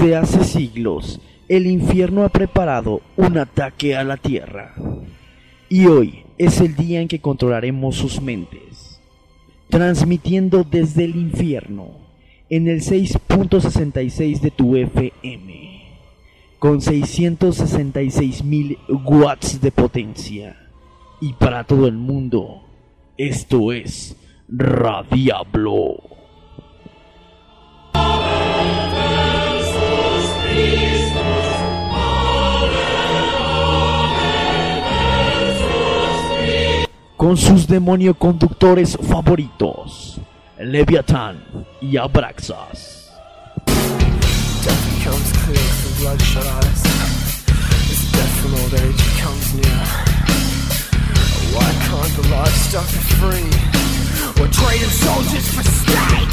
Desde hace siglos, el infierno ha preparado un ataque a la tierra. Y hoy es el día en que controlaremos sus mentes. Transmitiendo desde el infierno en el 6.66 de tu FM. Con 666 mil watts de potencia. Y para todo el mundo, esto es Radiablo. Con sus demonio conductores favoritos, Leviathan y Abraxas. Why can't the livestock be free? We're trading soldiers for steak!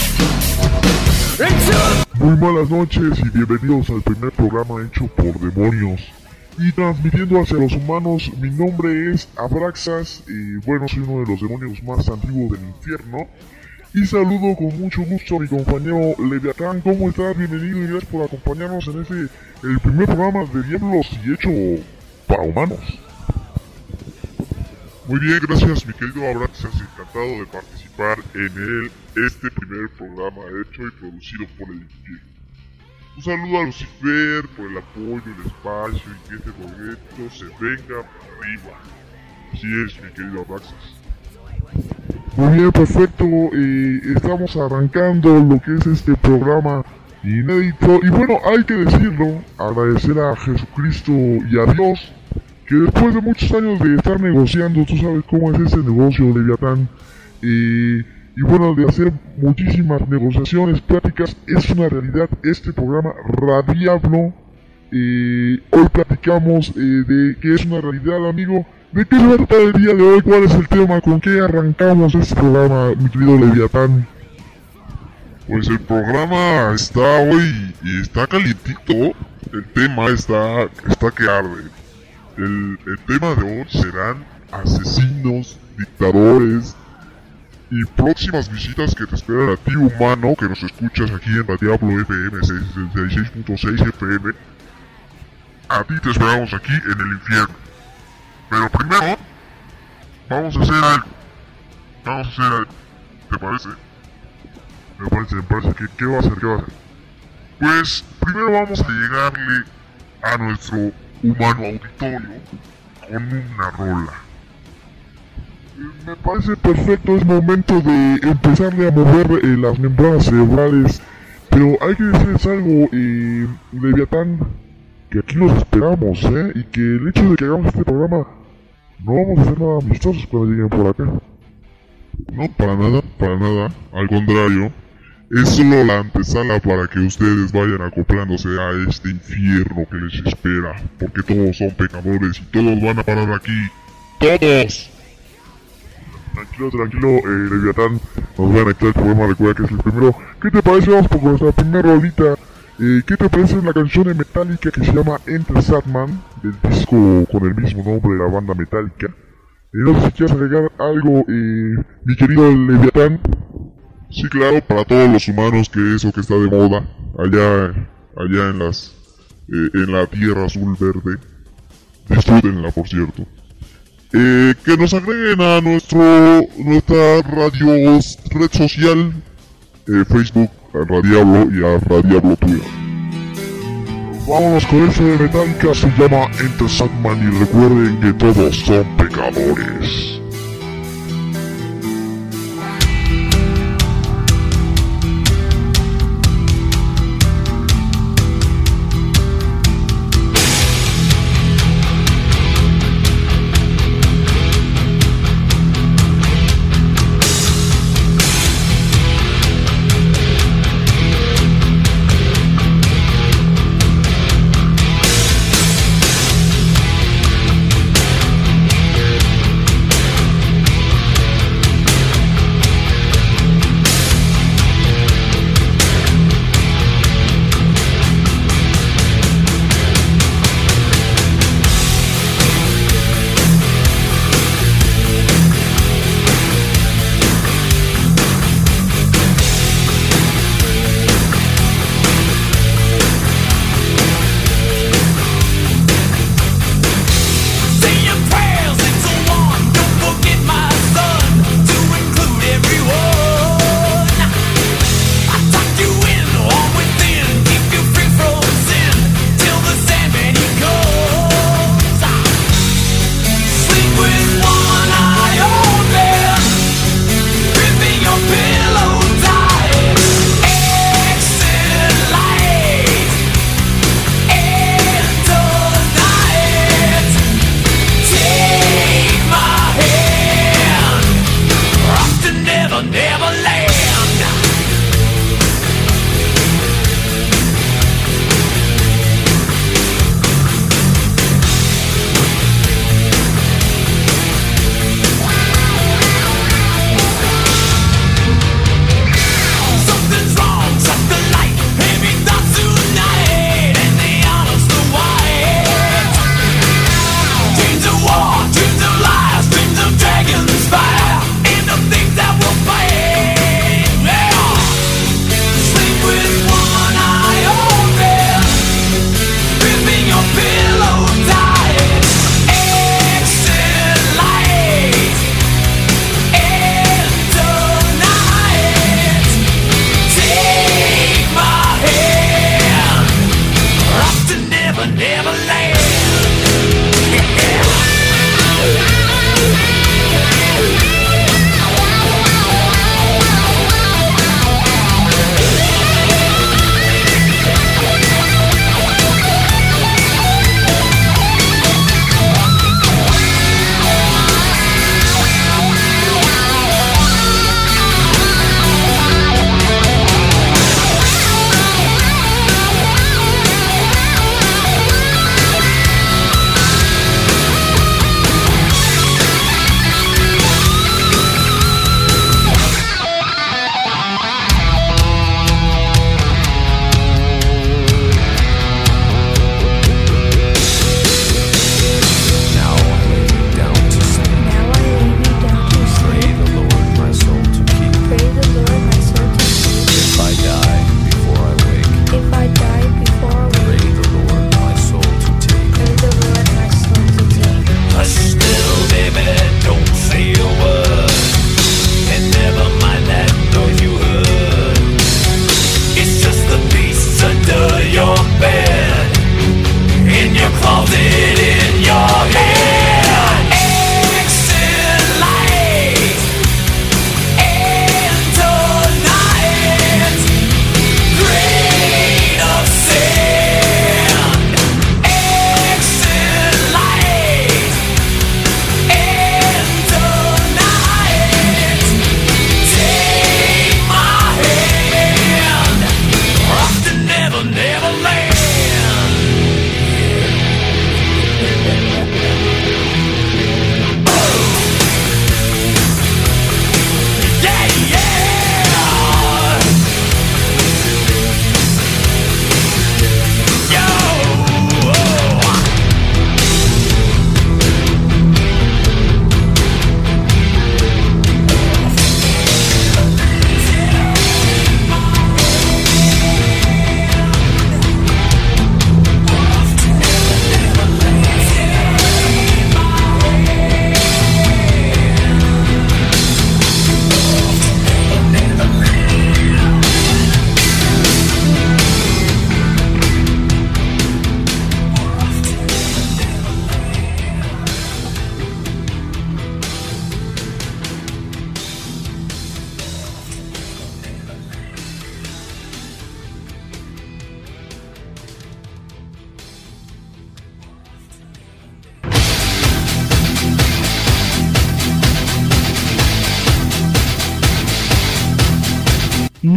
Muy buenas noches y bienvenidos al primer programa hecho por demonios y transmitiendo hacia los humanos. Mi nombre es Abraxas y bueno, soy uno de los demonios más antiguos del infierno. Y saludo con mucho gusto a mi compañero Leviatán. ¿Cómo estás? Bienvenido y gracias por acompañarnos en este, el primer programa de Diablos y hecho para humanos. Muy bien, gracias mi querido Abraxas, encantado de participar en el, este primer programa hecho y producido por el infierno. Un saludo a Lucifer por el apoyo, el espacio y que este proyecto se venga arriba. Así es, mi querido Abraxas. Muy bien, perfecto. eh, estamos arrancando lo que es este programa inédito. Y bueno, hay que decirlo, agradecer a Jesucristo y a Dios que después de muchos años de estar negociando, tú sabes cómo es ese negocio, Leviatán, y bueno, de hacer muchísimas negociaciones, pláticas, es una realidad este programa Radiablo. Hoy platicamos eh, de que es una realidad, amigo. ¿De qué se va el día de hoy? ¿Cuál es el tema? ¿Con qué arrancamos este programa, mi querido Leviatán? Pues el programa está hoy y está calientito. El tema está, está que arde. El, tema de hoy serán asesinos, dictadores y próximas visitas que te esperan a ti humano que nos escuchas aquí en la Diablo FM 66.6 FM. A ti te esperamos aquí en el infierno. Pero primero, vamos a hacer algo. Vamos a hacer algo. ¿Te parece? Me parece, me parece. ¿Qué, qué va a hacer? ¿Qué va a hacer? Pues primero vamos a llegarle a nuestro humano auditorio con una rola. Me parece perfecto, es momento de empezarle a mover eh, las membranas cerebrales. Pero hay que decirles algo, eh, Leviatán, que aquí los esperamos, ¿eh? Y que el hecho de que hagamos este programa, no vamos a hacer nada amistosos cuando lleguen por acá. No, para nada, para nada. Al contrario, es solo la antesala para que ustedes vayan acoplándose a este infierno que les espera. Porque todos son pecadores y todos van a parar aquí. ¡Todos! Tranquilo, tranquilo, eh, Leviatán, nos van a echar el programa, recuerda que es el primero. ¿Qué te parece? Vamos por nuestra primera rolita. Eh, ¿Qué te parece la canción de Metallica que se llama Enter Sadman, del disco con el mismo nombre de la banda Metallica? Eh, no sé si quieres agregar algo, eh, mi querido Leviatán. Sí, claro, para todos los humanos que eso que está de moda, allá, allá en las, eh, en la tierra azul verde. Disfrútenla, por cierto. Eh, que nos agreguen a nuestro, nuestra radio red social, eh, Facebook, a Radiablo y a Radiablo Twitter. Vámonos con ese de Metallica, se llama Enter Sadman y recuerden que todos son pecadores.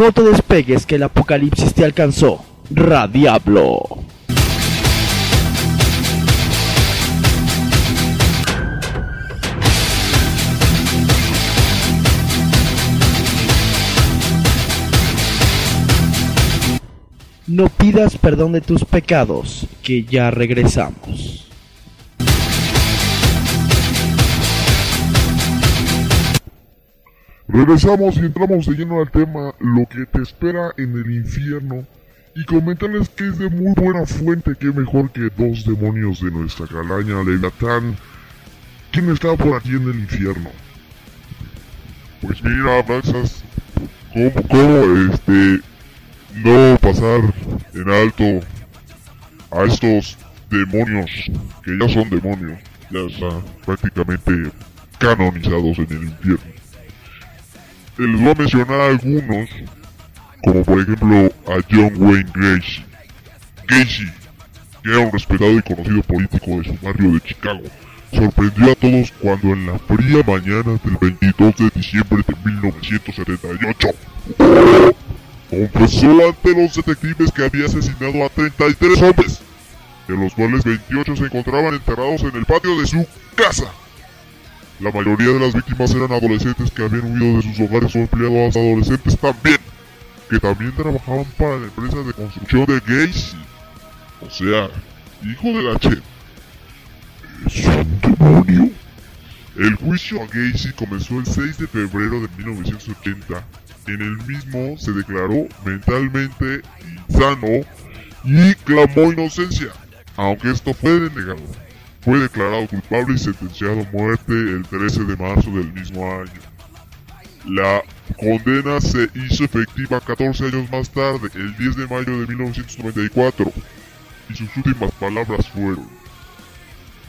No te despegues que el apocalipsis te alcanzó. Radiablo. No pidas perdón de tus pecados, que ya regresamos. Regresamos y entramos de lleno al tema Lo que te espera en el infierno y comentarles que es de muy buena fuente que mejor que dos demonios de nuestra calaña Leviatán. ¿Quién está por aquí en el infierno? Pues mira, Maxas, ¿cómo, este, no pasar en alto a estos demonios, que ya son demonios, ya están prácticamente canonizados en el infierno? Eh, Les voy a mencionar algunos, como por ejemplo a John Wayne Gacy. Gacy, que era un respetado y conocido político de su barrio de Chicago, sorprendió a todos cuando en la fría mañana del 22 de diciembre de 1978 confesó ante los detectives que había asesinado a 33 hombres, de los cuales 28 se encontraban enterrados en el patio de su casa. La mayoría de las víctimas eran adolescentes que habían huido de sus hogares o empleados adolescentes también, que también trabajaban para la empresa de construcción de Gacy. O sea, hijo de la Che. Es un demonio. El juicio a Gacy comenzó el 6 de febrero de 1980. En el mismo se declaró mentalmente insano y clamó inocencia, aunque esto fue denegado. Fue declarado culpable y sentenciado a muerte el 13 de marzo del mismo año. La condena se hizo efectiva 14 años más tarde, el 10 de mayo de 1994, y sus últimas palabras fueron,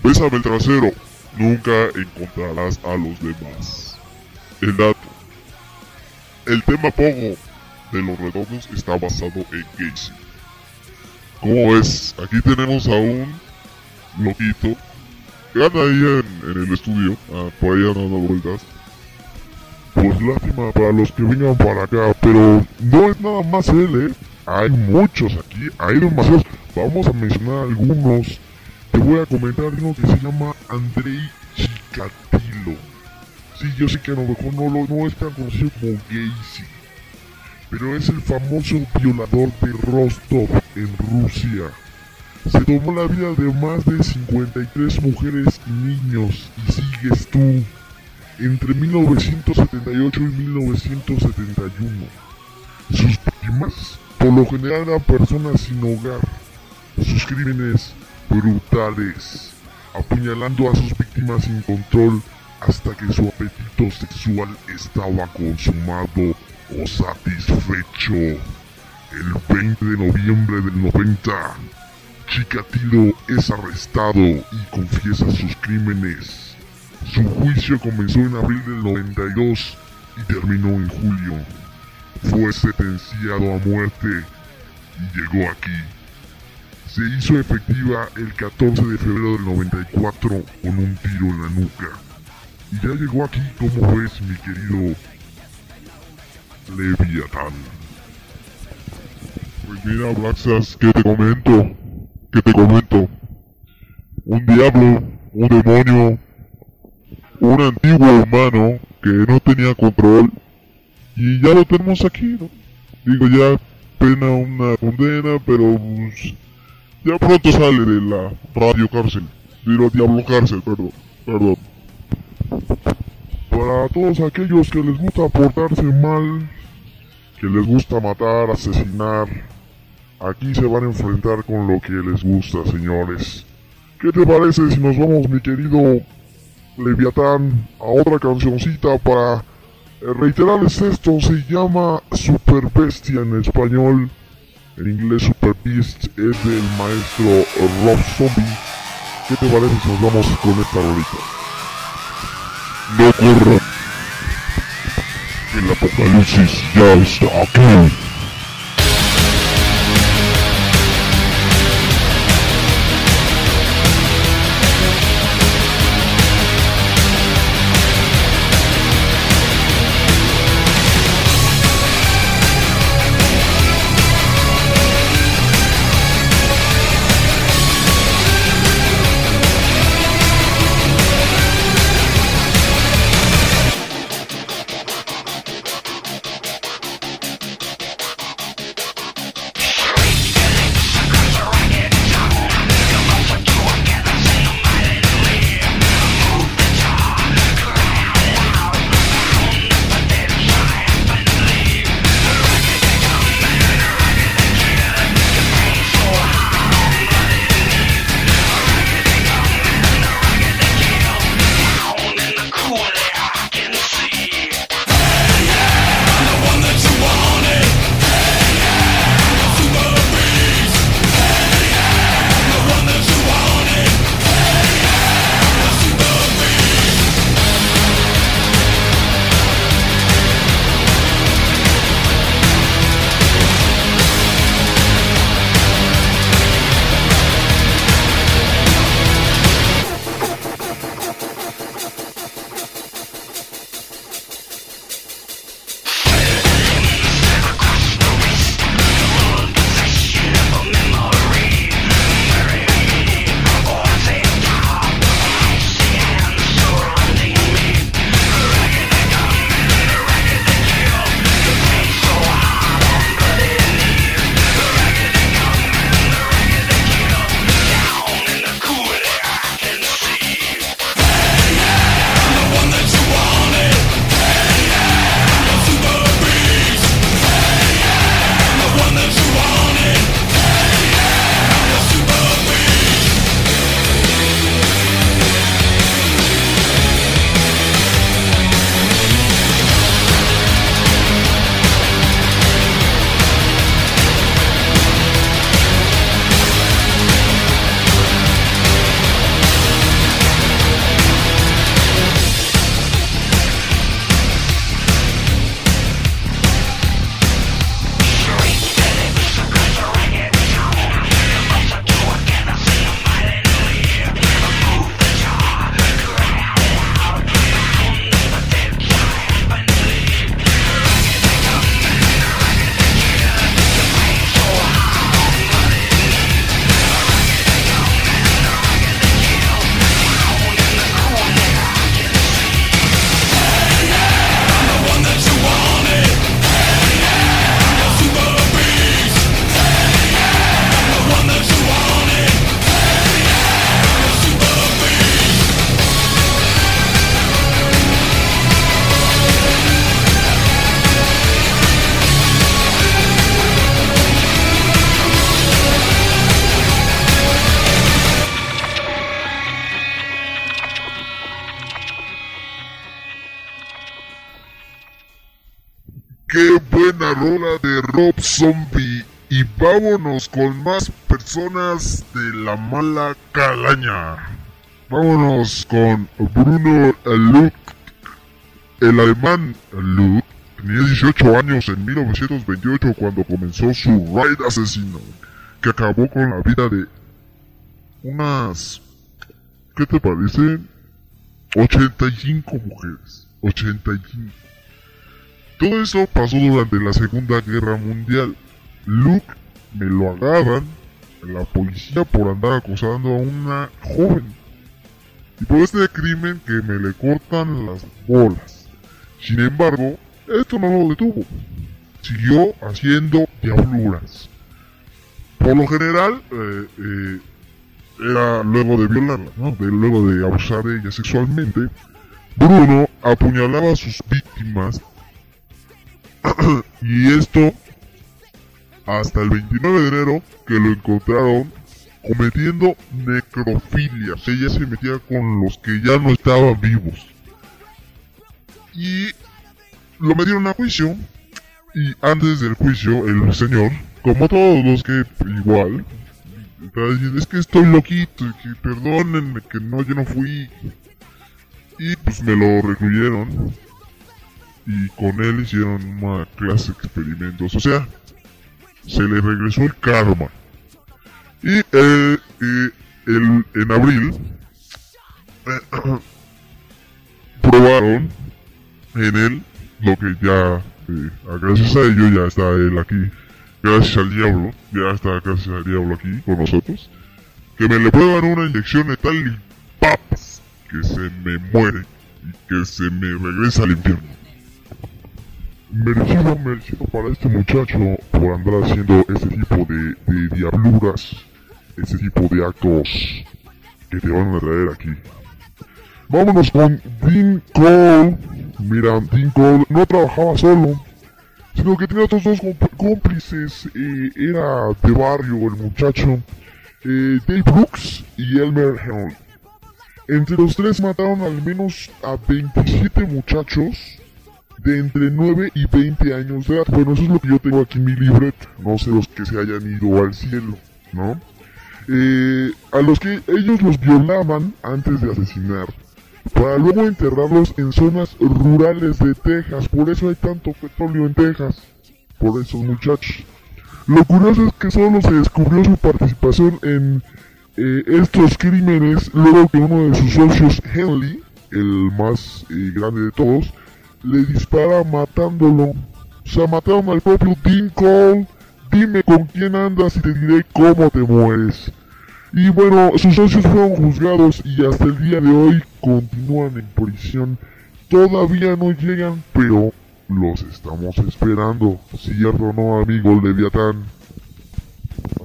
Bésame el trasero, nunca encontrarás a los demás. El dato. El tema Pogo de los redondos está basado en Gacy. ¿Cómo es? Aquí tenemos a un loquito anda ahí en, el estudio, ah, por anda dando vueltas. Pues lástima para los que vengan para acá, pero no es nada más él, ¿eh? Hay muchos aquí, hay demasiados. Vamos a mencionar algunos. Te voy a comentar uno que se llama Andrei Chikatilo. Sí, yo sé que a lo mejor no, lo, no es tan conocido como Gacy, pero es el famoso violador de Rostov en Rusia. Se tomó la vida de más de 53 mujeres y niños y sigues tú entre 1978 y 1971. Sus víctimas, por lo general, eran personas sin hogar. Sus crímenes brutales, apuñalando a sus víctimas sin control hasta que su apetito sexual estaba consumado o satisfecho. El 20 de noviembre del 90, Chikatilo es arrestado y confiesa sus crímenes. Su juicio comenzó en abril del 92 y terminó en julio. Fue sentenciado a muerte y llegó aquí. Se hizo efectiva el 14 de febrero del 94 con un tiro en la nuca. Y ya llegó aquí, como ves, mi querido Leviatán. Pues mira, Blacksas, ¿qué te comento? ¿Qué te comento? Un diablo, un demonio, un antiguo humano que no tenía control y ya lo tenemos aquí, ¿no? Digo, ya pena una condena, pero pues, ya pronto sale de la radio cárcel, digo diablo cárcel, perdón, perdón. Para todos aquellos que les gusta portarse mal, que les gusta matar, asesinar, aquí se van a enfrentar con lo que les gusta, señores. ¿Qué te parece si nos vamos, mi querido Leviatán, a otra cancioncita para eh, reiterarles esto? Se llama Super Bestia en español. En inglés Super Beast es del maestro Rob Zombie. ¿Qué te parece si nos vamos con esta rolita? No corran. El apocalipsis ya está aquí. Zombie. Y vámonos con más personas de la mala calaña. Vámonos con Bruno Luke. El alemán Luke tenía 18 años en 1928 cuando comenzó su raid asesino, que acabó con la vida de unas... ¿Qué te parece? 85 mujeres. 85. Todo eso pasó durante la Segunda Guerra Mundial. Luke me lo agarran la policía por andar acosando a una joven. Y por este crimen que me le cortan las bolas. Sin embargo, esto no lo detuvo. Siguió haciendo diabluras. Por lo general, eh, eh, era luego de violarla, ¿no? luego de abusar de ella sexualmente. Bruno apuñalaba a sus víctimas y esto hasta el 29 de enero que lo encontraron cometiendo necrofilia. Ella se metía con los que ya no estaban vivos. Y lo metieron a juicio. Y antes del juicio, el señor, como todos los que igual, es que estoy loquito, que perdónenme, que no, yo no fui. Y pues me lo recluyeron y con él hicieron una clase de experimentos. O sea, se le regresó el karma. Y eh, el, en abril probaron en él lo que ya, eh, gracias a ello, ya está él aquí. Gracias al diablo, ya está gracias al diablo aquí con nosotros. Que me le prueban una inyección letal y papas, que se me muere y que se me regresa al infierno. Merecido, merecido para este muchacho por andar haciendo ese tipo de, de diabluras, ese tipo de actos que te van a traer aquí. Vámonos con Dean Cole. Mira, Dean Cole no trabajaba solo, sino que tenía otros dos cómplices. Eh, era de barrio el muchacho, eh, Dave Brooks y Elmer Henry. Entre los tres mataron al menos a 27 muchachos de entre 9 y 20 años de edad. Bueno, eso es lo que yo tengo aquí en mi libreta. No sé los que se hayan ido al cielo, ¿no? Eh, a los que ellos los violaban antes de asesinar. Para luego enterrarlos en zonas rurales de Texas. Por eso hay tanto petróleo en Texas. Por esos muchachos. Lo curioso es que solo se descubrió su participación en eh, estos crímenes luego que uno de sus socios, Henley, el más eh, grande de todos, le dispara matándolo. O sea, mataron al propio Dean Dime con quién andas y te diré cómo te mueres. Y bueno, sus socios fueron juzgados y hasta el día de hoy continúan en prisión. Todavía no llegan, pero los estamos esperando. ¿Cierto o no, amigo Leviatán?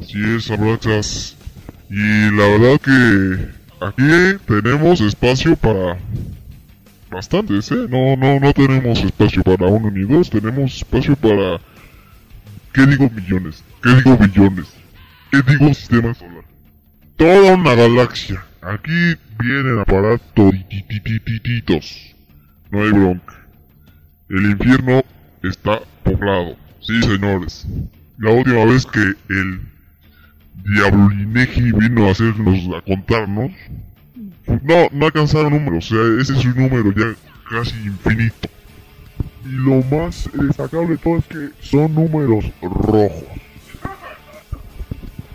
Así es, abrachas. Y la verdad que aquí tenemos espacio para bastantes, ¿eh? No, no, no tenemos espacio para uno ni dos, tenemos espacio para... ¿Qué digo millones? ¿Qué digo billones? ¿Qué digo sistema solar? Toda una galaxia. Aquí vienen a parar. No hay bronca. El infierno está poblado. Sí, señores. La última vez que el Diabolineji vino a hacernos, a contarnos, no, no alcanzaron números, o sea, ese es un número ya casi infinito. Y lo más destacable de todo es que son números rojos.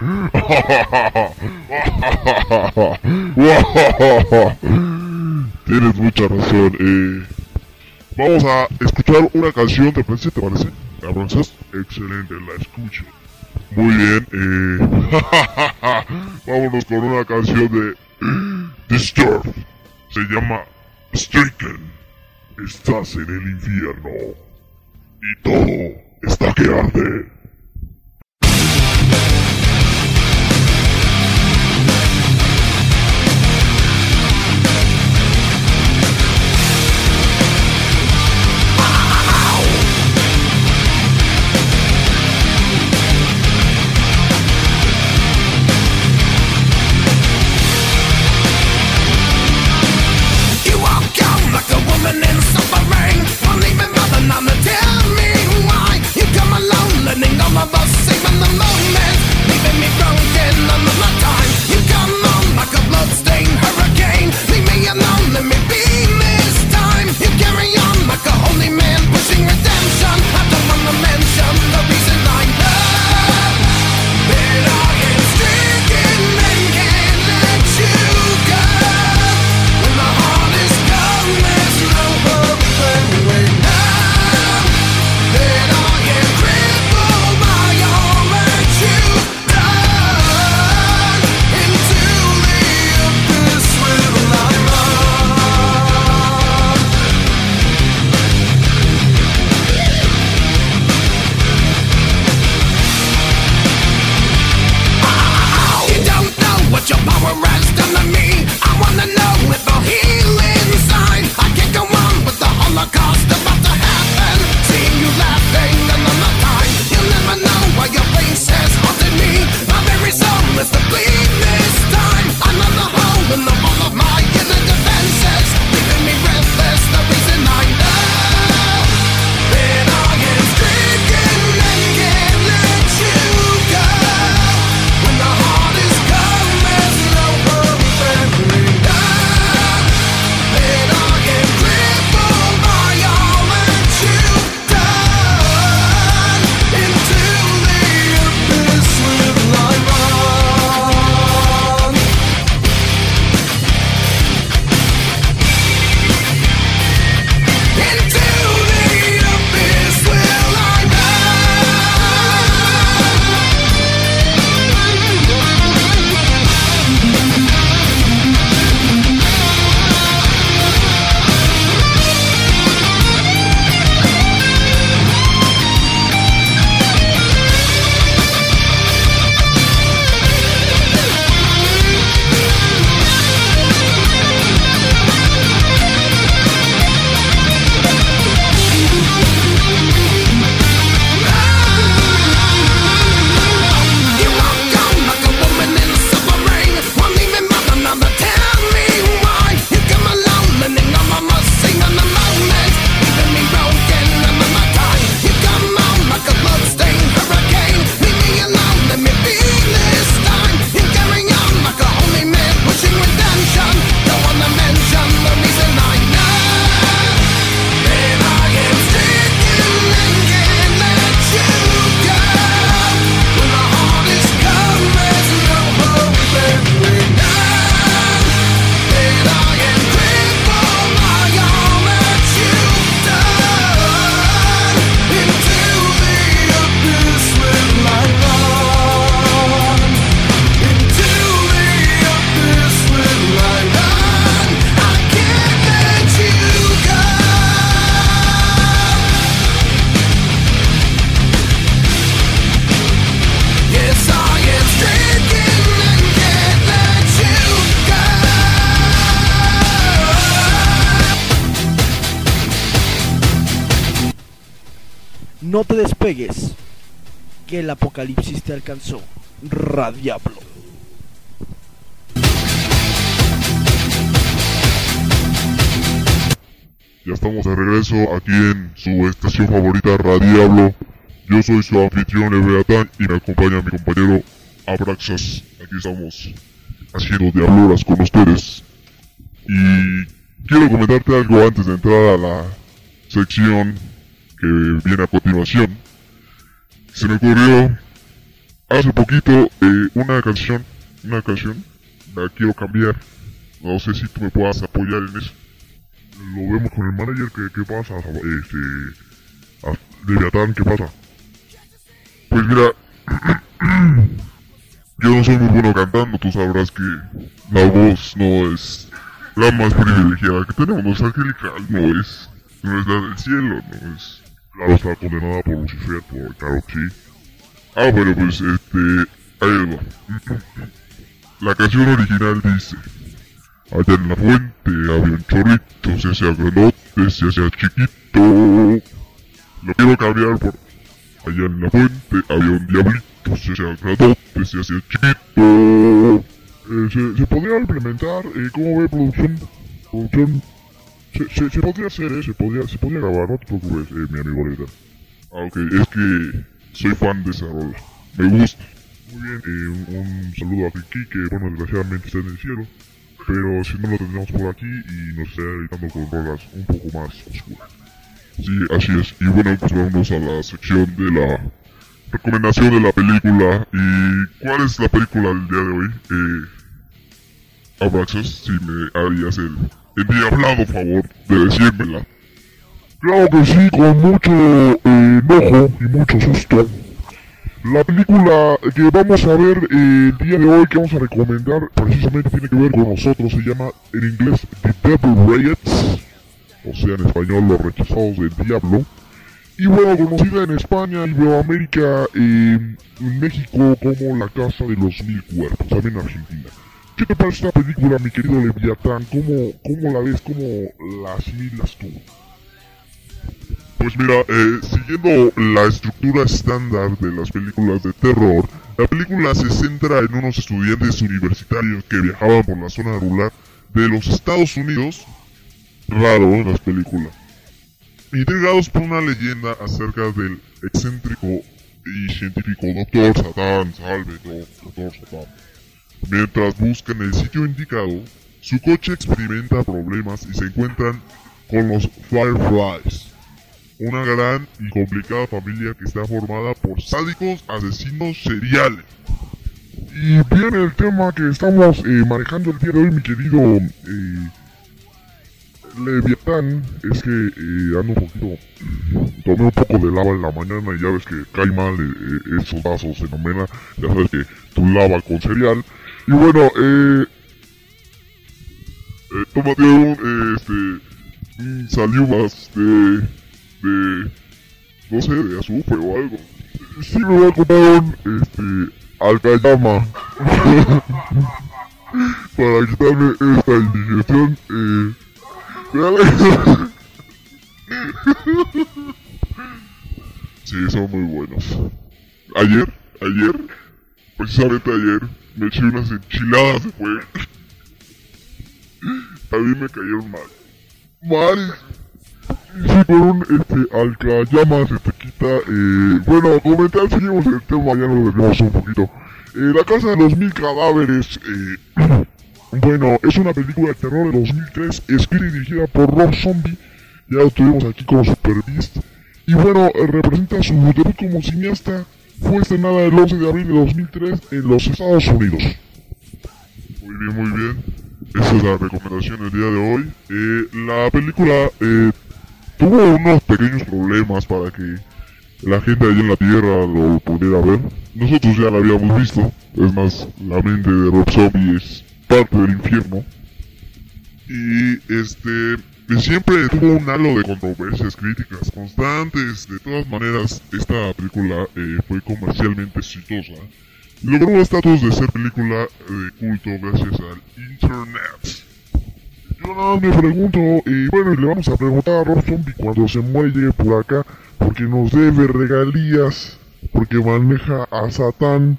Tienes mucha razón. Eh, vamos a escuchar una canción, ¿te parece? ¿Te parece? ¿Avanzas? Excelente, la escucho. Muy bien. Eh, vámonos con una canción de Disturb se llama Stricken. Estás en el infierno. Y todo está que arde. Radiablo. Ya estamos de regreso aquí en su estación favorita Radiablo. Yo soy su anfitrión Ebeatán y me acompaña mi compañero Abraxas. Aquí estamos haciendo diabloras con ustedes. Y quiero comentarte algo antes de entrar a la sección que viene a continuación. Se me ocurrió hace poquito eh, una canción, una canción, la quiero cambiar. No sé si tú me puedas apoyar en eso. Lo vemos con el manager, ¿qué, qué pasa? Este... ah, Leviatán, ¿qué pasa? Pues mira, yo no soy muy bueno cantando, tú sabrás que la voz no es la más privilegiada que tenemos, no es angelical, no es, no es la del cielo, no es, claro, está condenada por Lucifer, por claro sí. Ah, bueno, pues este, ahí va. La canción original dice, allá en la fuente había un chorrito, se hacía grandote, se hacía chiquito. Lo quiero cambiar por, allá en la fuente había un diablito, se hacía grandote, se hacía chiquito. Eh, se, se podría implementar, eh, ¿cómo ve producción? Producción. Se, se, se podría hacer, eh, se podría, se podría grabar, no te preocupes, eh, mi amigo Leda. Ah, ok, es que soy fan de esa rola. Me gusta. Muy bien, eh, un, saludo a Kiki, que bueno, desgraciadamente está en el cielo. Pero si no lo tendremos por aquí y nos está editando con rolas un poco más oscuras. Sí, así es. Y bueno, pues vamos a la sección de la recomendación de la película. ¿Y cuál es la película del día de hoy? Eh, Abraxas, si me harías el endiablado favor de decírmela. Claro que sí, con mucho eh, enojo y mucho susto. La película que vamos a ver eh, el día de hoy, que vamos a recomendar, precisamente tiene que ver con nosotros. Se llama en inglés The Devil Riots, o sea en español Los Rechazados del Diablo. Y bueno, conocida en España, Iberoamérica, eh, en México como La Casa de los Mil Cuerpos, también en Argentina. ¿Qué te parece esta película, mi querido Leviatán? ¿Cómo, cómo la ves? ¿Cómo la asimilas tú? Pues mira, eh, siguiendo la estructura estándar de las películas de terror, la película se centra en unos estudiantes universitarios que viajaban por la zona rural de los Estados Unidos. Raro en las películas. Intrigados por una leyenda acerca del excéntrico y científico Dr. Satán, salve, Dr. Satán. Mientras buscan el sitio indicado, su coche experimenta problemas y se encuentran con los Fireflies, una gran y complicada familia que está formada por sádicos asesinos seriales. Y bien, el tema que estamos eh, manejando el día de hoy, mi querido eh, Leviatán, es que eh, ando un poquito. Tomé un poco de lava en la mañana y ya ves que cae mal eh, esos vasos fenómena. Ya sabes que tu lava con cereal. Y bueno, eh. tómate un. este. Un saliumas de. De. no sé, de azufre o algo. Sí, me voy a comprar un. este. alcayama. para quitarme esta indigestión. Eh. Sí, son muy buenos. Ayer, ayer, precisamente ayer, me eché unas enchiladas de fuego. A mí me cayeron mal. Mal. Sí, con un este, alcayamas se te quita. Eh, bueno, comentar, seguimos el tema, ya nos desviamos un poquito. Eh, la casa de los mil cadáveres. Eh, bueno, es una película de terror de 2003, escrita y dirigida por Rob Zombie. Ya lo tuvimos aquí como Super Beast. Y bueno, eh, representa su debut como cineasta. Fue estrenada el 11 de abril de 2003 en los Estados Unidos. Muy bien, muy bien. Esa es la recomendación del día de hoy. Eh, la película eh, tuvo unos pequeños problemas para que la gente allá en la Tierra lo pudiera ver. Nosotros ya la habíamos visto. Es más, la mente de Rob Zombie es parte del infierno. Y este siempre tuvo un halo de controversias, críticas constantes. De todas maneras, esta película eh, fue comercialmente exitosa. Logró el estatus de ser película de culto gracias al Internet. Yo más me pregunto, y bueno, y le vamos a preguntar a Rob Zombie cuando se muere llegue por acá, porque nos debe regalías, porque maneja a Satán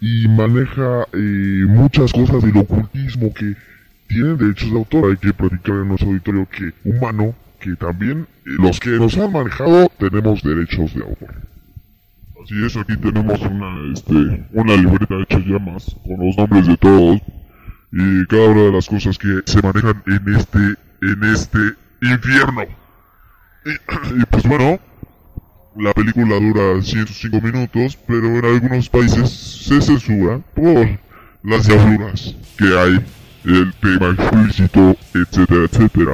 y maneja eh, muchas cosas del ocultismo que tienen derechos de autor. Hay que platicar en nuestro auditorio que humano, que también eh, los que nos han manejado tenemos derechos de autor. Así es, aquí tenemos una, este, una libreta hecha llamas con los nombres de todos y cada una de las cosas que se manejan en este, en este infierno. Y, pues bueno, la película dura 105 minutos, pero en algunos países se censura por las diabluras que hay, el tema explícito, etcétera, etcétera.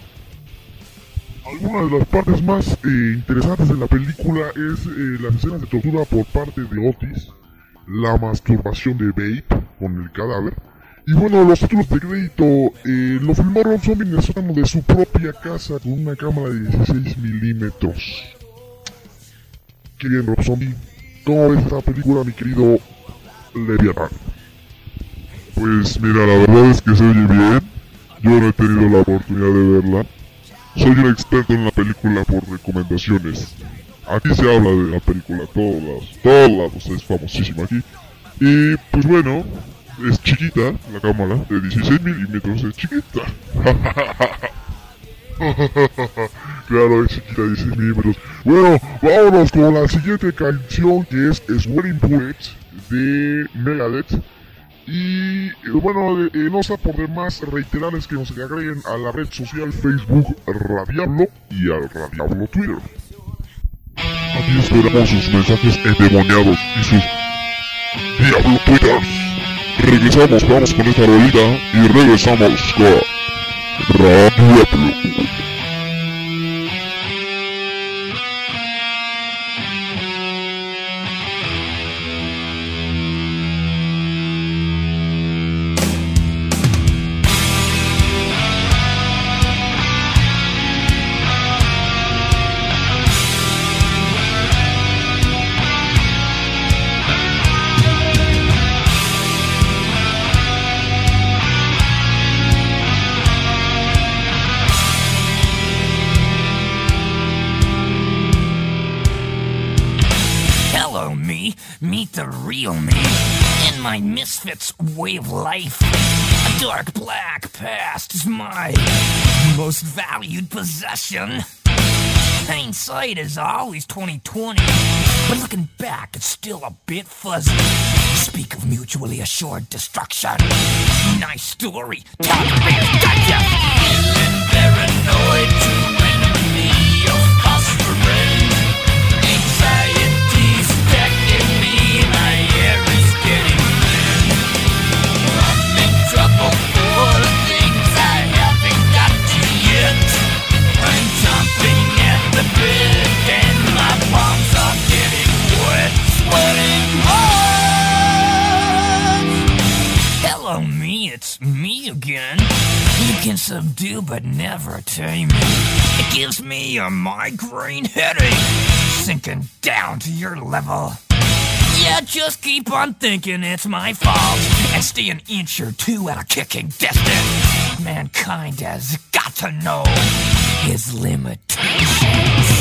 Algunas de las partes más eh, interesantes de la película es eh, las escenas de tortura por parte de Otis, la masturbación de Babe con el cadáver, y bueno, los títulos de crédito eh, lo filmaron el sótano de su propia casa con una cámara de 16 milímetros. Qué bien, Rob Zombie. ¿Cómo ves esta película, mi querido Leviathan? Pues mira, la verdad es que se oye bien. Yo no he tenido la oportunidad de verla. Soy un experto en la película por recomendaciones. Aquí se habla de la película, todos lados, todos lados, es famosísima aquí. Y pues bueno, es chiquita la cámara, de 16 milímetros, es chiquita. claro, es chiquita, 16 milímetros. Bueno, vámonos con la siguiente canción que es Sweating Bullets de Megadeth. Y eh, bueno, eh, no está por demás reiterarles que nos agreguen a la red social Facebook Radiablo y al Radiablo Twitter. Aquí esperamos sus mensajes endemoniados y sus Diablo Twitters. Regresamos, vamos con esta rolita y regresamos con Radiablo. Way of life, a dark black past is my most valued possession. Hindsight is always 2020, but looking back, it's still a bit fuzzy. Speak of mutually assured destruction. Nice story. Talk about gotcha. Paranoid it's me again. You can subdue but never tame me. It gives me a migraine headache, sinking down to your level. Yeah, just keep on thinking it's my fault and stay an inch or two at a kicking distance. Mankind has got to know his limitations.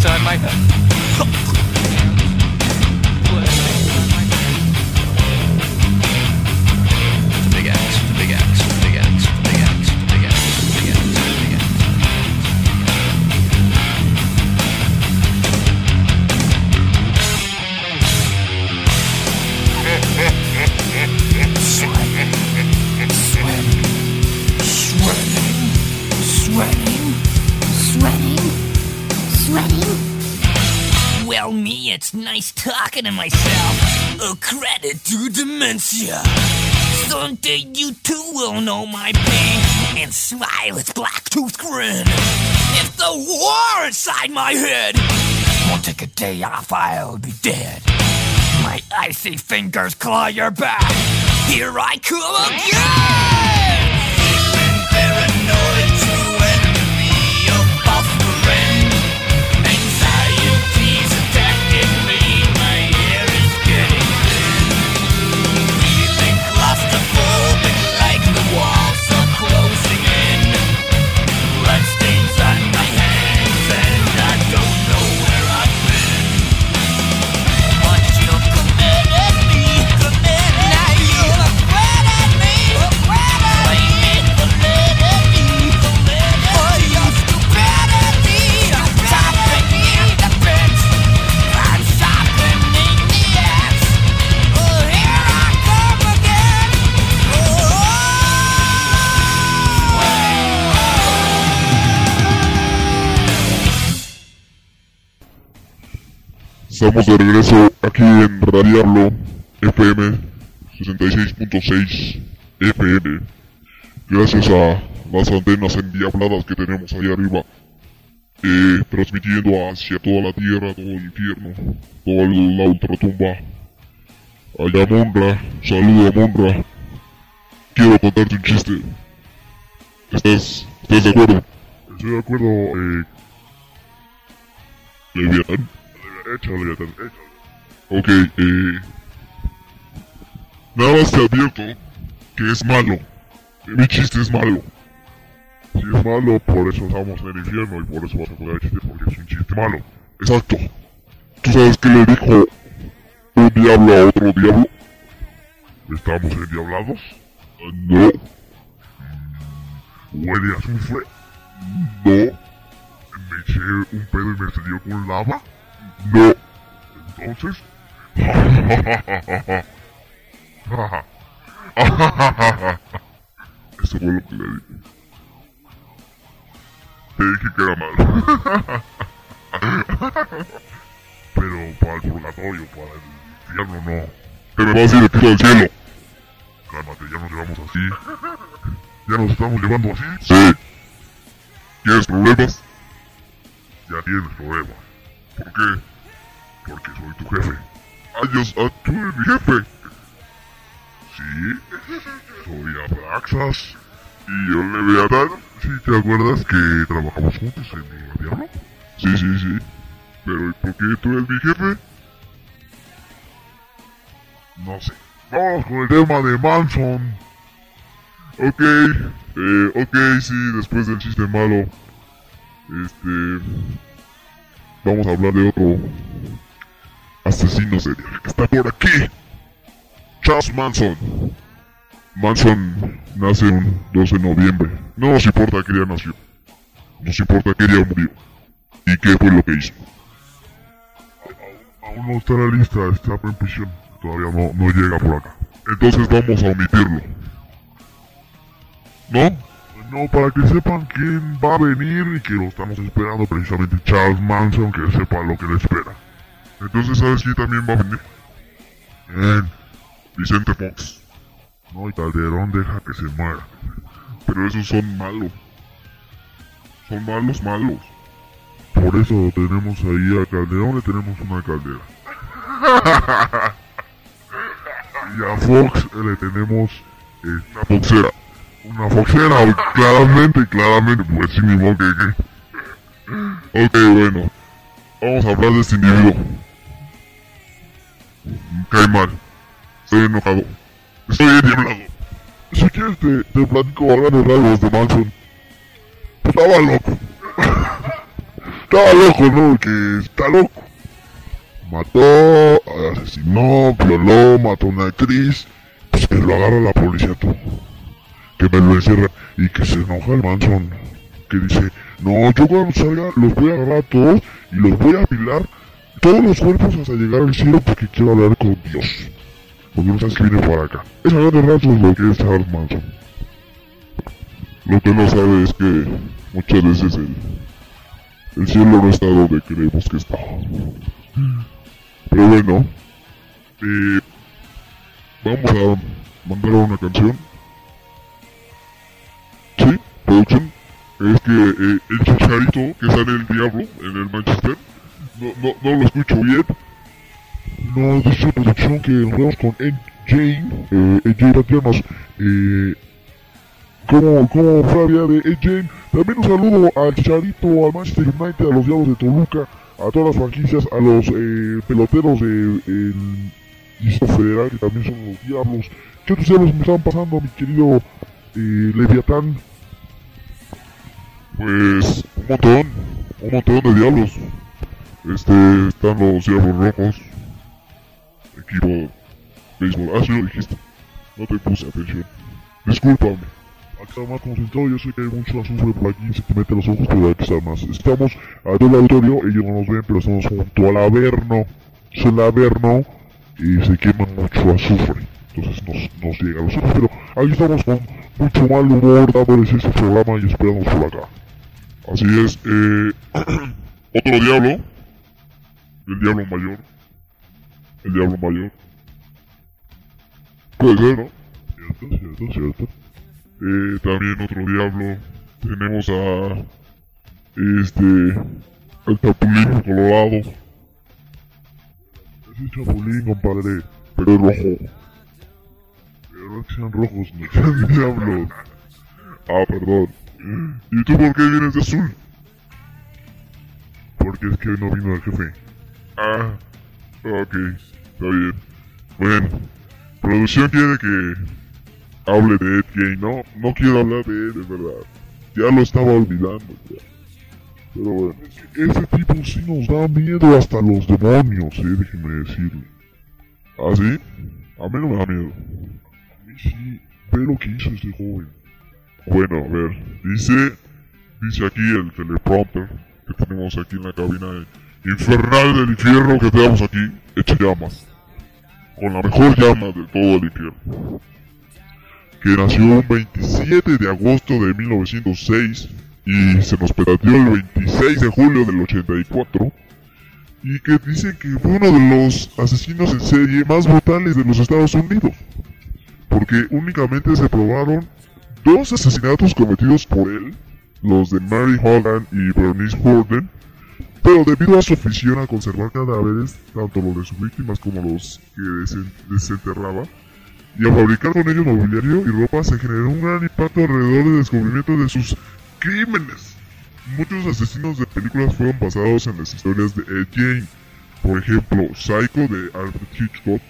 time later. To myself. A credit to dementia. Someday you too will know my pain and smile its black tooth grin. If the war inside my head won't take a day off, I'll be dead. My icy fingers claw your back. Here I come again! Estamos de regreso aquí en Radiarlo FM 66.6 FM. Gracias a las antenas endiabladas que tenemos ahí arriba. eh, transmitiendo hacia toda la tierra, todo el infierno, toda la ultratumba. Allá Monra, saludo a Monra. Quiero contarte un chiste. ¿Estás, estás de acuerdo? Estoy de acuerdo, eh. Échale, échale. Ok, eh... Nada más te advierto que es malo. Que mi chiste es malo. Si es malo, por eso estamos en el infierno y por eso vas a jugar el chiste porque es un chiste malo. Exacto. ¿Tú sabes qué le dijo un diablo a otro diablo? ¿Estamos endiablados? No, ¿Huele a azufre? no, ¿Me eché un pedo y me salió con lava? No. Entonces... Eso fue lo que le dije. Te dije que era malo. Pero para el purgatorio, para el infierno no. Te me vas a ir de puta al cielo. Cálmate, ya nos llevamos así. Ya nos estamos llevando así. Sí. ¿Tienes problemas? Ya tienes problema. ¿Por qué? Porque soy tu jefe. Yo, ah, tú eres mi jefe. Sí, soy Abraxas. Y yo Leviatán. ¿Sí te acuerdas que trabajamos juntos en el diablo? Sí, sí, sí. Pero ¿y por qué tú eres mi jefe? No sé. Vamos con el tema de Manson. Ok, eh, ok, sí, después del chiste malo. Este. Vamos a hablar de otro asesino serial que está por aquí. Charles Manson. Manson nace un 12 de noviembre. No nos importa qué día nació. Nos importa qué día murió. ¿Y qué fue lo que hizo? Aún no está en la lista, está en prisión. Todavía no, no llega por acá. Entonces vamos a omitirlo. ¿No? No, para que sepan quién va a venir y que lo estamos esperando precisamente Charles Manson, que sepa lo que le espera. Entonces, ¿sabes quién también va a venir? Bien. Vicente Fox. No, y Calderón deja que se muera. Pero esos son malos. Son malos, malos. Por eso tenemos ahí a Calderón, le tenemos una caldera. y a Fox le tenemos Una foxera. Una foxera, claramente, claramente, pues sí, ni modo que, que- Ok, bueno. Vamos a hablar de este individuo. Cae mal. Estoy enojado. Estoy endiablado. Si quieres te, te platico a grandes rasgos de Manson. Estaba loco. estaba loco, ¿no? Que está loco. Mató, asesinó, violó, mató a una actriz. Pues que lo agarra la policía tú. Que me lo encierra y que se enoja el Manson. Que dice, no, yo cuando salga los voy a agarrar a todos y los voy a apilar todos los cuerpos hasta llegar al cielo porque quiero hablar con Dios. Porque no sabes que viene por acá. Es a grandes rasgos lo que es Charles Manson. Lo que no sabe es que muchas veces el, el cielo no está donde creemos que está. Pero bueno, eh, vamos a mandar una canción. Es que eh, el chicharito que sale el diablo en el Manchester, no, no, no lo escucho bien. Nos dice producción que nos con Jane. Eh, Jane, Tatianas. Eh, como, como Flavia de Jane. También un saludo al Chicharito, al Manchester United, a los Diablos de Toluca, a todas las franquicias, a los eh, peloteros del de, Distrito Federal, que también son los Diablos. ¿Qué otros Diablos me están pasando, mi querido eh, Leviatán? Pues un montón, un montón de Diablos. Este, están los Diablos Rojos, equipo béisbol. Ah, sí lo dijiste. No te puse atención. Discúlpame. Acá más concentrado, yo sé que hay mucho azufre por aquí, se te mete los ojos, pero hay que estar más. Estamos a todo el auditorio, ellos no nos ven, pero estamos junto al Averno. Es el Averno y se quema mucho azufre. Entonces nos, nos llega a los ojos, pero ahí estamos con mucho mal humor dándoles este programa y esperamos por acá. Así es, eh, otro diablo, el diablo mayor, el diablo mayor. Puede ser, ¿no? Cierto, cierto, cierto. Eh, también otro diablo. Tenemos a. Este. El Chapulín Colorado. Ese Chapulín, compadre. Pero es rojo. Pero no sean rojos, no sean diablos. Ah, perdón. ¿Y tú por qué vienes de azul? Porque es que no vino el jefe. Ah, ok, está bien. Bueno, producción quiere que hable de Ed Gein. No, no quiero hablar de él, de verdad. Ya lo estaba olvidando. Ya. Pero bueno, ese tipo sí nos da miedo hasta los demonios, eh, déjeme decirle. ¿Ah, sí? A mí no me da miedo. A mí sí, ve lo que hizo este joven. Bueno, a ver, dice, dice aquí el teleprompter que tenemos aquí en la cabina infernal del infierno que tenemos aquí, echa llamas. Con la mejor llama de todo el infierno que nació un 27 de agosto de 1906 y se nos petateó el 26 de julio del 84 y que dicen que fue uno de los asesinos en serie más brutales de los Estados Unidos porque únicamente se probaron dos asesinatos cometidos por él, los de Mary Holland y Bernice Borden, pero debido a su afición a conservar cadáveres, tanto los de sus víctimas como los que desenterraba, y a fabricar con ellos mobiliario y ropa se generó un gran impacto alrededor del descubrimiento de sus crímenes. Muchos asesinos de películas fueron basados en las historias de Ed Gein. Por ejemplo, Psycho de Alfred Hitchcock,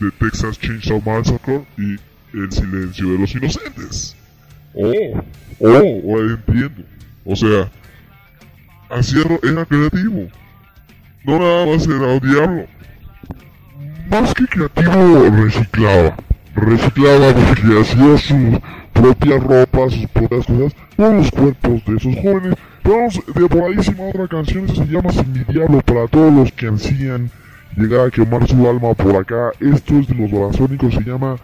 de Texas Chainsaw Massacre y El silencio de los inocentes. Oh, oh, oh entiendo. O sea, así era creativo. No nada más era un diablo. Más que creativo, reciclaba reciclaba porque hacía su propia ropa, sus propias cosas, todos los cuerpos de esos jóvenes. Vamos de voladísima otra canción, se llama Sin mi diablo para todos los que ansían llegar a quemar su alma por acá. Esto es de los babasónicos, se llama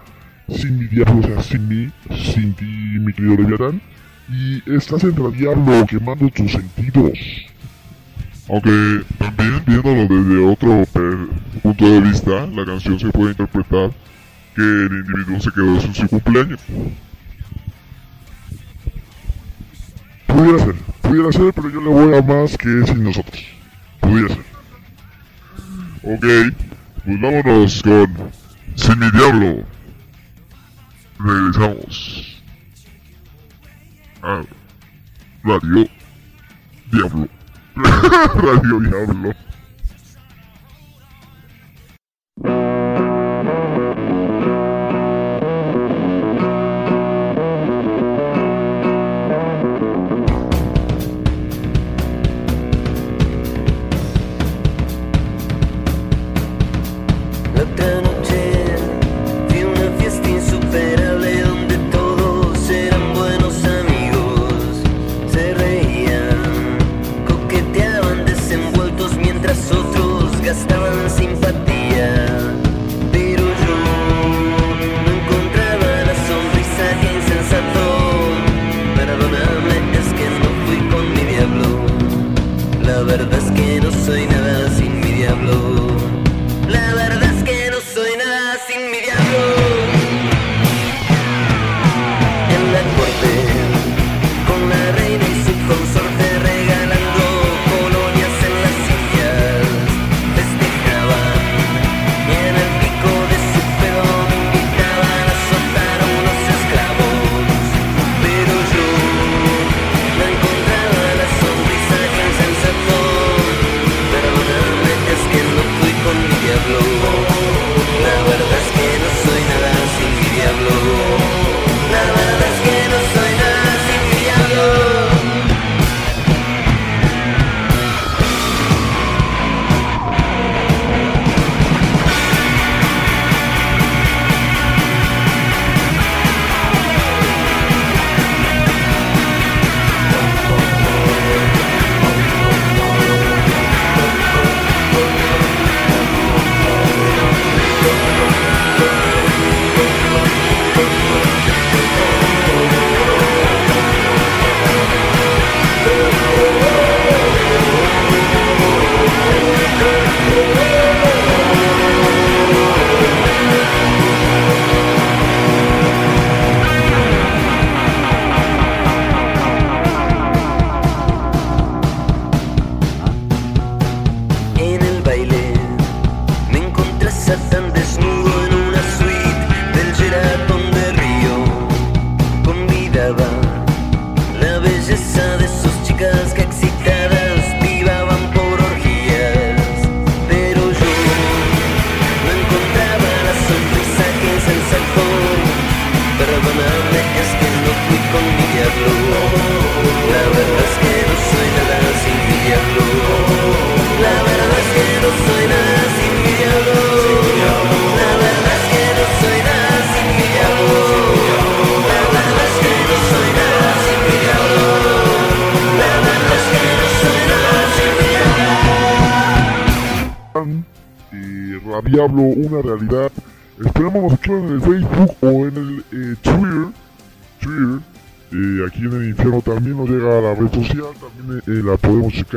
Sin mi diablo, o sea, sin mí, sin ti, mi querido Leviatán. Y estás entre el diablo quemando tus sentidos. Aunque también viéndolo desde otro punto de vista, la canción se puede interpretar que el individuo se quedó sin su cumpleaños. Pudiera ser, pudiera ser, pero yo le voy a más que sin nosotros. Pudiera ser. Ok, pues vámonos con Sin mi diablo. Regresamos a Radio Diablo. Radio Diablo.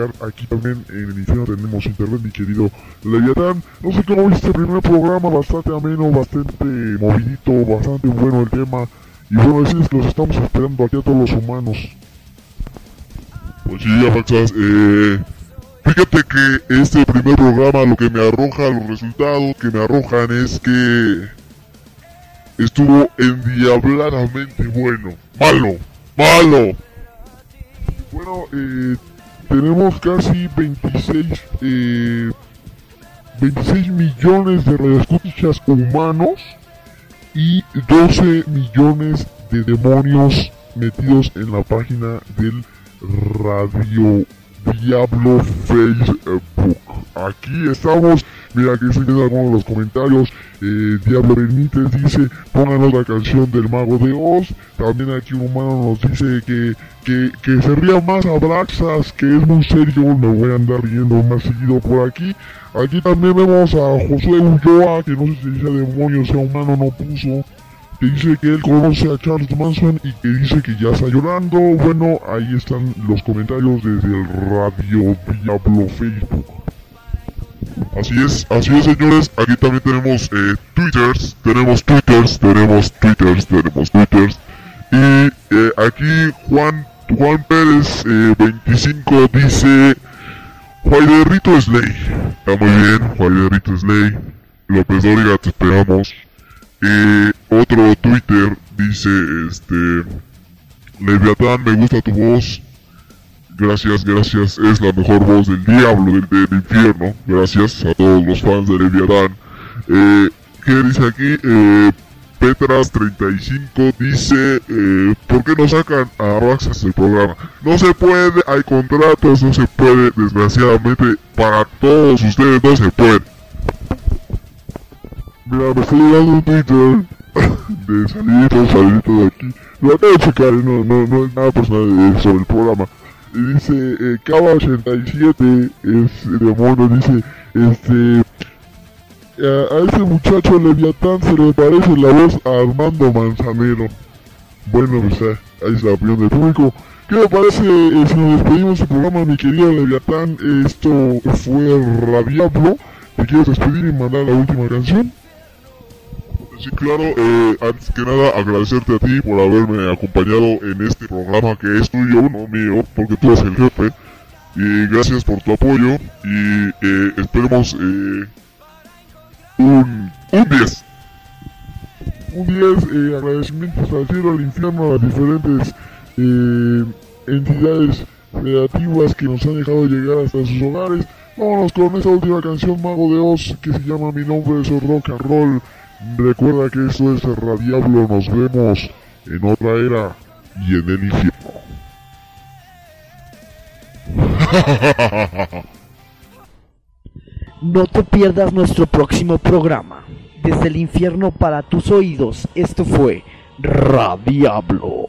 Aquí también en el infierno tenemos internet, mi querido Leviatán. No sé cómo viste el primer programa, bastante ameno, bastante movidito, bastante bueno el tema. Y bueno, así es que los estamos esperando aquí a todos los humanos. Pues sí, Apaxas, eh, Fíjate que este primer programa lo que me arroja, los resultados que me arrojan es que estuvo endiabladamente bueno. Malo, malo. Bueno, eh, tenemos casi 26, eh, 26 millones de radioescuchas humanos y 12 millones de demonios metidos en la página del Radio Diablo Facebook. Aquí estamos. Mira que estoy viendo algunos de los comentarios. Eh, Diablo Benítez dice, pónganos la canción del Mago de Oz. También aquí un humano nos dice que, que, que se ría más a Braxas, que es muy serio. Me voy a andar riendo más seguido por aquí. Aquí también vemos a Josué Ulloa, que no sé si sea demonio sea humano, no puso que dice que él conoce a Charles Manson y que dice que ya está llorando. Bueno, ahí están los comentarios desde el Radio Diablo Facebook. Así es, así es señores, aquí también tenemos eh, twitters, tenemos twitters, tenemos twitters, tenemos twitters. Y eh, aquí Juan, Juan Pérez eh, 25 dice Juaiderrito Slay. Está muy bien, Juaiderrito Slay. López Dóriga, te esperamos. Eh, otro Twitter dice, este, Leviatán, me gusta tu voz. Gracias, gracias, es la mejor voz del diablo, del, del infierno. Gracias a todos los fans de Leviatán. Eh, ¿Qué dice aquí? Eh, Petras35 dice, eh, ¿por qué no sacan a Roxas del programa? No se puede, hay contratos, no se puede, desgraciadamente, para todos ustedes no se puede. Mira, me estoy llegando un Twitter de salidito, salidito de aquí. Lo acabo de checar, no, no, no es nada personal sobre el programa. Dice, eh, Cava87 es demonio, dice, este... A, a ese muchacho Leviatán se le parece la voz a Armando Manzanero. Bueno, pues eh, ahí es la opinión del público. ¿Qué le parece eh, si nos despedimos del programa, mi querido Leviatán? Esto fue Radiablo. ¿Te quieres despedir y mandar la última canción? Sí, claro, eh, antes que nada agradecerte a ti por haberme acompañado en este programa que es tuyo, no mío, porque tú eres el jefe. Y gracias por tu apoyo y eh, esperemos eh, un, un 10. Un 10, eh, agradecimientos al cielo, al infierno, a las diferentes eh, entidades creativas que nos han dejado llegar hasta sus hogares. Vámonos con esta última canción, Mago de Oz, que se llama Mi nombre es Rock and Roll. Recuerda que esto es Radiablo, nos vemos en otra era y en el infierno. No te pierdas nuestro próximo programa. Desde el infierno para tus oídos, esto fue Radiablo.